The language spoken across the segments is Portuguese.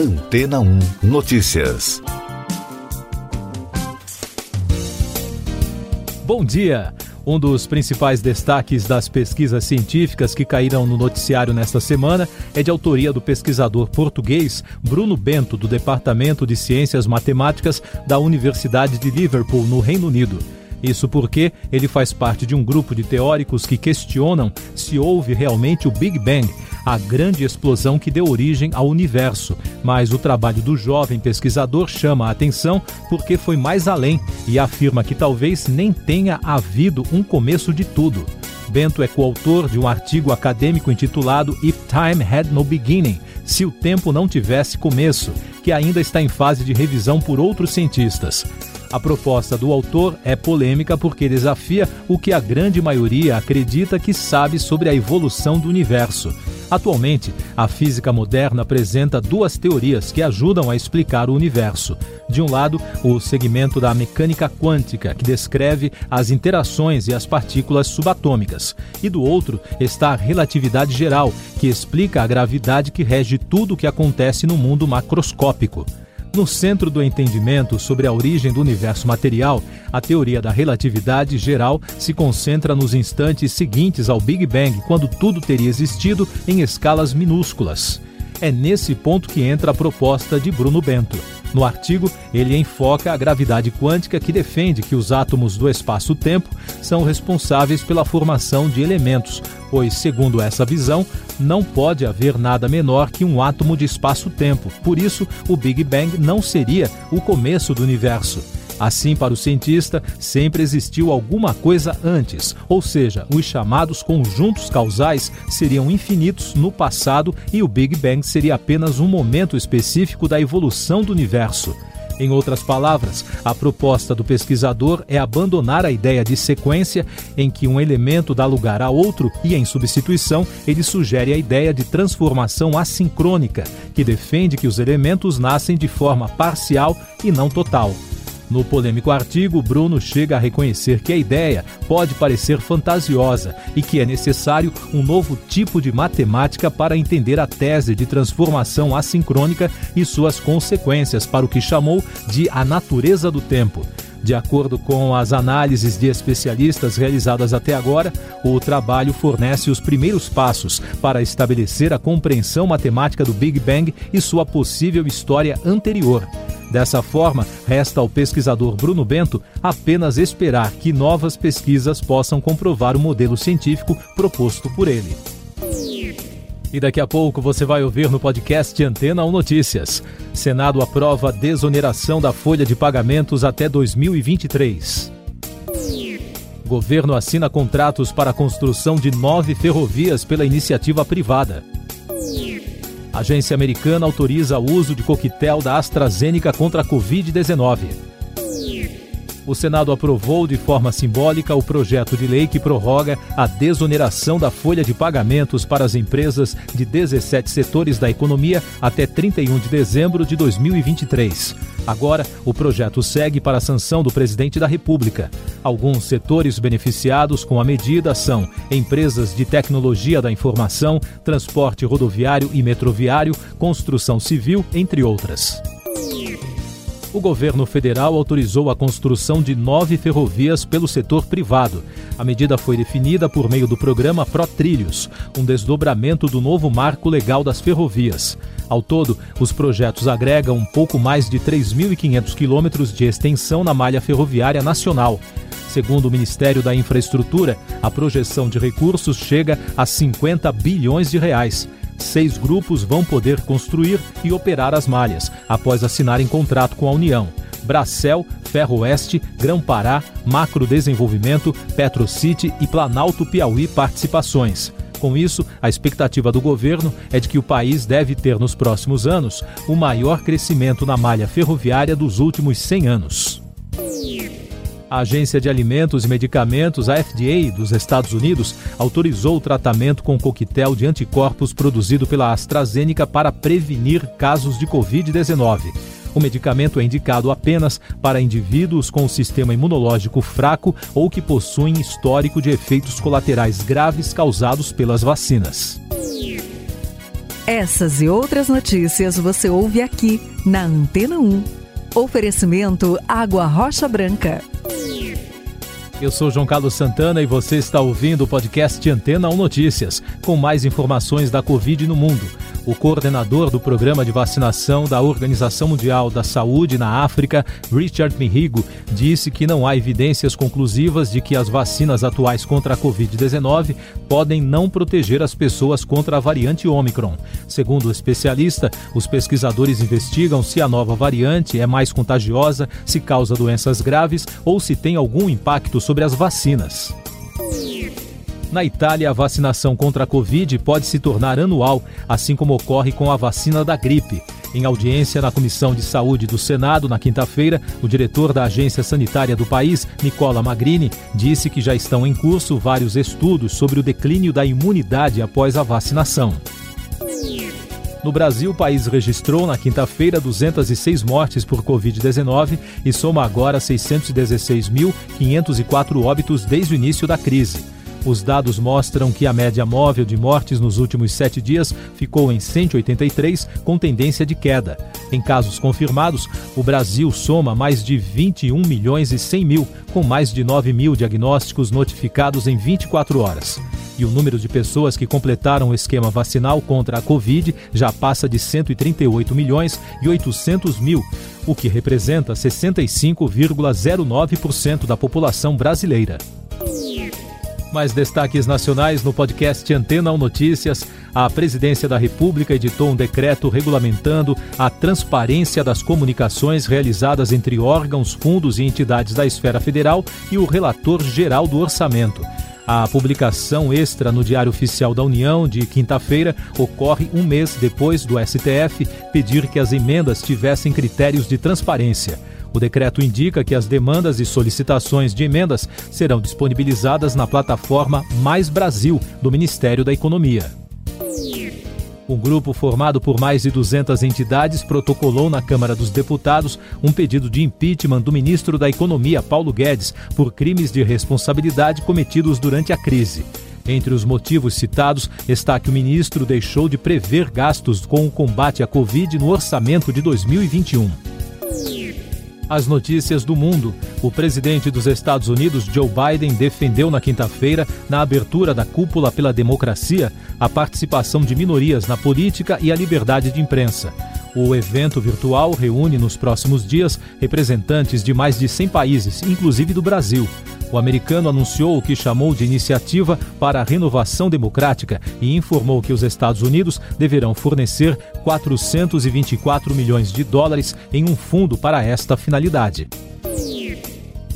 Antena 1 Notícias. Bom dia! Um dos principais destaques das pesquisas científicas que caíram no noticiário nesta semana é de autoria do pesquisador português Bruno Bento, do Departamento de Ciências Matemáticas da Universidade de Liverpool, no Reino Unido. Isso porque ele faz parte de um grupo de teóricos que questionam se houve realmente o Big Bang, a grande explosão que deu origem ao universo. Mas o trabalho do jovem pesquisador chama a atenção porque foi mais além e afirma que talvez nem tenha havido um começo de tudo. Bento é coautor de um artigo acadêmico intitulado If Time Had No Beginning Se o Tempo Não Tivesse Começo, que ainda está em fase de revisão por outros cientistas. A proposta do autor é polêmica porque desafia o que a grande maioria acredita que sabe sobre a evolução do universo. Atualmente, a física moderna apresenta duas teorias que ajudam a explicar o universo. De um lado, o segmento da mecânica quântica, que descreve as interações e as partículas subatômicas. E do outro está a relatividade geral, que explica a gravidade que rege tudo o que acontece no mundo macroscópico. No centro do entendimento sobre a origem do universo material, a teoria da relatividade geral se concentra nos instantes seguintes ao Big Bang, quando tudo teria existido em escalas minúsculas. É nesse ponto que entra a proposta de Bruno Bento. No artigo, ele enfoca a gravidade quântica que defende que os átomos do espaço-tempo são responsáveis pela formação de elementos, pois, segundo essa visão, não pode haver nada menor que um átomo de espaço-tempo. Por isso, o Big Bang não seria o começo do universo. Assim, para o cientista, sempre existiu alguma coisa antes, ou seja, os chamados conjuntos causais seriam infinitos no passado e o Big Bang seria apenas um momento específico da evolução do universo. Em outras palavras, a proposta do pesquisador é abandonar a ideia de sequência em que um elemento dá lugar a outro e, em substituição, ele sugere a ideia de transformação assincrônica, que defende que os elementos nascem de forma parcial e não total. No polêmico artigo, Bruno chega a reconhecer que a ideia pode parecer fantasiosa e que é necessário um novo tipo de matemática para entender a tese de transformação assincrônica e suas consequências para o que chamou de a natureza do tempo. De acordo com as análises de especialistas realizadas até agora, o trabalho fornece os primeiros passos para estabelecer a compreensão matemática do Big Bang e sua possível história anterior. Dessa forma, resta ao pesquisador Bruno Bento apenas esperar que novas pesquisas possam comprovar o modelo científico proposto por ele. E daqui a pouco você vai ouvir no podcast Antena 1 Notícias. Senado aprova desoneração da folha de pagamentos até 2023. Governo assina contratos para a construção de nove ferrovias pela iniciativa privada. Agência americana autoriza o uso de coquetel da AstraZeneca contra a Covid-19. O Senado aprovou de forma simbólica o projeto de lei que prorroga a desoneração da folha de pagamentos para as empresas de 17 setores da economia até 31 de dezembro de 2023. Agora, o projeto segue para a sanção do presidente da República. Alguns setores beneficiados com a medida são empresas de tecnologia da informação, transporte rodoviário e metroviário, construção civil, entre outras o governo federal autorizou a construção de nove ferrovias pelo setor privado. A medida foi definida por meio do programa ProTrilhos, um desdobramento do novo marco legal das ferrovias. Ao todo, os projetos agregam um pouco mais de 3.500 quilômetros de extensão na malha ferroviária nacional. Segundo o Ministério da Infraestrutura, a projeção de recursos chega a 50 bilhões de reais seis grupos vão poder construir e operar as malhas, após assinarem contrato com a União. Bracel, Ferroeste, Grão-Pará, Macro Desenvolvimento, Petrocity e Planalto Piauí participações. Com isso, a expectativa do governo é de que o país deve ter nos próximos anos o maior crescimento na malha ferroviária dos últimos 100 anos. A Agência de Alimentos e Medicamentos, a FDA, dos Estados Unidos, autorizou o tratamento com coquetel de anticorpos produzido pela AstraZeneca para prevenir casos de Covid-19. O medicamento é indicado apenas para indivíduos com o sistema imunológico fraco ou que possuem histórico de efeitos colaterais graves causados pelas vacinas. Essas e outras notícias você ouve aqui na Antena 1. Oferecimento Água Rocha Branca. Eu sou João Carlos Santana e você está ouvindo o podcast Antena 1 Notícias, com mais informações da Covid no mundo. O coordenador do programa de vacinação da Organização Mundial da Saúde na África, Richard Mihigo, disse que não há evidências conclusivas de que as vacinas atuais contra a Covid-19 podem não proteger as pessoas contra a variante Omicron. Segundo o especialista, os pesquisadores investigam se a nova variante é mais contagiosa, se causa doenças graves ou se tem algum impacto sobre as vacinas. Na Itália, a vacinação contra a Covid pode se tornar anual, assim como ocorre com a vacina da gripe. Em audiência na Comissão de Saúde do Senado, na quinta-feira, o diretor da Agência Sanitária do país, Nicola Magrini, disse que já estão em curso vários estudos sobre o declínio da imunidade após a vacinação. No Brasil, o país registrou na quinta-feira 206 mortes por Covid-19 e soma agora 616.504 óbitos desde o início da crise. Os dados mostram que a média móvel de mortes nos últimos sete dias ficou em 183, com tendência de queda. Em casos confirmados, o Brasil soma mais de 21 milhões e 100 mil, com mais de 9 mil diagnósticos notificados em 24 horas. E o número de pessoas que completaram o esquema vacinal contra a Covid já passa de 138 milhões e 800 mil, o que representa 65,09% da população brasileira. Mais destaques nacionais no podcast Antena 1 Notícias. A Presidência da República editou um decreto regulamentando a transparência das comunicações realizadas entre órgãos, fundos e entidades da esfera federal e o relator geral do orçamento. A publicação extra no Diário Oficial da União de quinta-feira ocorre um mês depois do STF pedir que as emendas tivessem critérios de transparência. O decreto indica que as demandas e solicitações de emendas serão disponibilizadas na plataforma Mais Brasil do Ministério da Economia. Um grupo formado por mais de 200 entidades protocolou na Câmara dos Deputados um pedido de impeachment do ministro da Economia, Paulo Guedes, por crimes de responsabilidade cometidos durante a crise. Entre os motivos citados está que o ministro deixou de prever gastos com o combate à Covid no orçamento de 2021 as notícias do mundo. O presidente dos Estados Unidos, Joe Biden, defendeu na quinta-feira, na abertura da Cúpula pela Democracia, a participação de minorias na política e a liberdade de imprensa. O evento virtual reúne nos próximos dias representantes de mais de 100 países, inclusive do Brasil. O americano anunciou o que chamou de iniciativa para a renovação democrática e informou que os Estados Unidos deverão fornecer 424 milhões de dólares em um fundo para esta finalidade.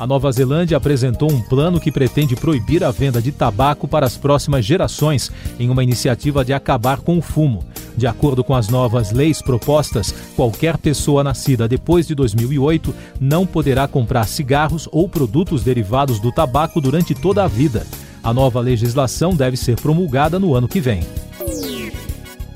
A Nova Zelândia apresentou um plano que pretende proibir a venda de tabaco para as próximas gerações, em uma iniciativa de acabar com o fumo. De acordo com as novas leis propostas, qualquer pessoa nascida depois de 2008 não poderá comprar cigarros ou produtos derivados do tabaco durante toda a vida. A nova legislação deve ser promulgada no ano que vem.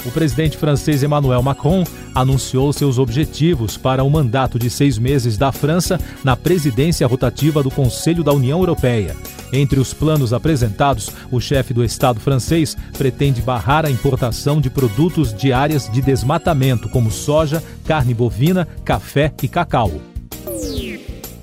O presidente francês Emmanuel Macron anunciou seus objetivos para o mandato de seis meses da França na presidência rotativa do Conselho da União Europeia. Entre os planos apresentados, o chefe do Estado francês pretende barrar a importação de produtos de áreas de desmatamento, como soja, carne bovina, café e cacau.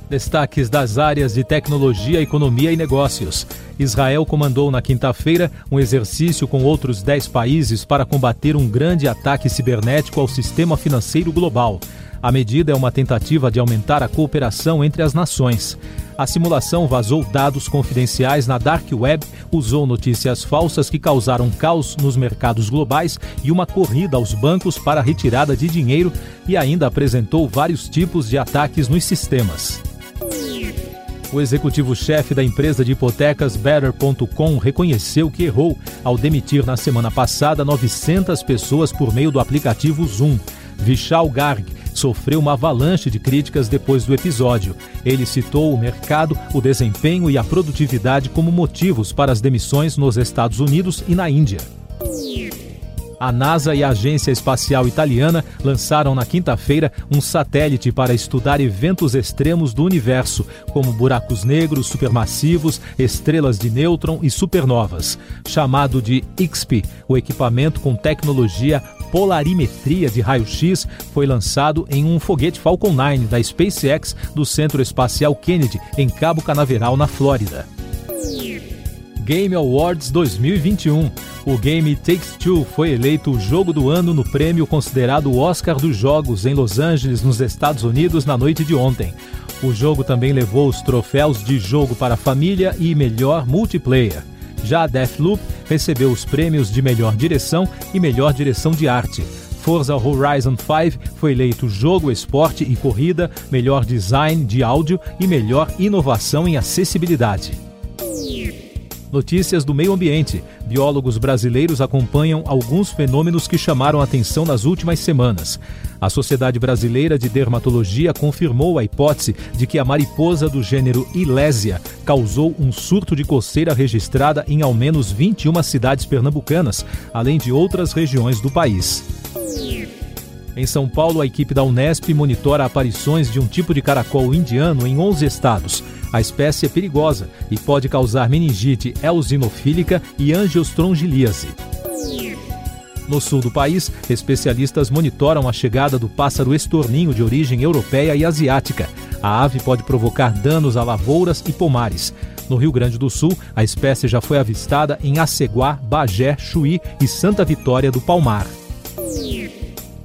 Destaques das áreas de tecnologia, economia e negócios. Israel comandou na quinta-feira um exercício com outros 10 países para combater um grande ataque cibernético ao sistema financeiro global. A medida é uma tentativa de aumentar a cooperação entre as nações. A simulação vazou dados confidenciais na Dark Web, usou notícias falsas que causaram caos nos mercados globais e uma corrida aos bancos para retirada de dinheiro e ainda apresentou vários tipos de ataques nos sistemas. O executivo-chefe da empresa de hipotecas Better.com reconheceu que errou ao demitir na semana passada 900 pessoas por meio do aplicativo Zoom. Vishal Garg sofreu uma avalanche de críticas depois do episódio. Ele citou o mercado, o desempenho e a produtividade como motivos para as demissões nos Estados Unidos e na Índia. A NASA e a Agência Espacial Italiana lançaram na quinta-feira um satélite para estudar eventos extremos do universo, como buracos negros supermassivos, estrelas de nêutron e supernovas. Chamado de IXP, o equipamento com tecnologia polarimetria de raio-x foi lançado em um foguete Falcon 9 da SpaceX do Centro Espacial Kennedy, em Cabo Canaveral, na Flórida. Game Awards 2021. O game Takes Two foi eleito o jogo do ano no prêmio considerado Oscar dos Jogos em Los Angeles, nos Estados Unidos, na noite de ontem. O jogo também levou os troféus de jogo para família e melhor multiplayer. Já Deathloop recebeu os prêmios de melhor direção e melhor direção de arte. Forza Horizon 5 foi eleito jogo, esporte e corrida, melhor design de áudio e melhor inovação em acessibilidade. Notícias do meio ambiente. Biólogos brasileiros acompanham alguns fenômenos que chamaram atenção nas últimas semanas. A Sociedade Brasileira de Dermatologia confirmou a hipótese de que a mariposa do gênero Ilésia causou um surto de coceira registrada em ao menos 21 cidades pernambucanas, além de outras regiões do país. Em São Paulo, a equipe da Unesp monitora aparições de um tipo de caracol indiano em 11 estados. A espécie é perigosa e pode causar meningite eosinofílica e angiostrongilíase. No sul do país, especialistas monitoram a chegada do pássaro estorninho de origem europeia e asiática. A ave pode provocar danos a lavouras e pomares. No Rio Grande do Sul, a espécie já foi avistada em Aceguá, Bagé, Chuí e Santa Vitória do Palmar.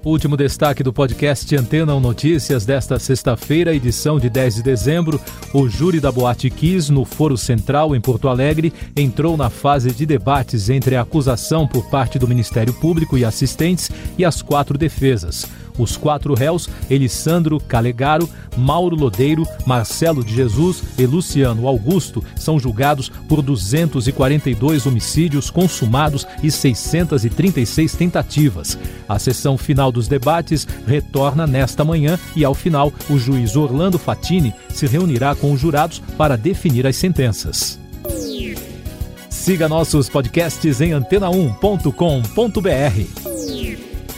Último destaque do podcast Antena 1 Notícias desta sexta-feira, edição de 10 de dezembro. O júri da Boate Kiss, no Foro Central, em Porto Alegre, entrou na fase de debates entre a acusação por parte do Ministério Público e assistentes e as quatro defesas. Os quatro réus, Elisandro Calegaro, Mauro Lodeiro, Marcelo de Jesus e Luciano Augusto, são julgados por 242 homicídios consumados e 636 tentativas. A sessão final dos debates retorna nesta manhã e, ao final, o juiz Orlando Fatini se reunirá com os jurados para definir as sentenças. Siga nossos podcasts em antena1.com.br.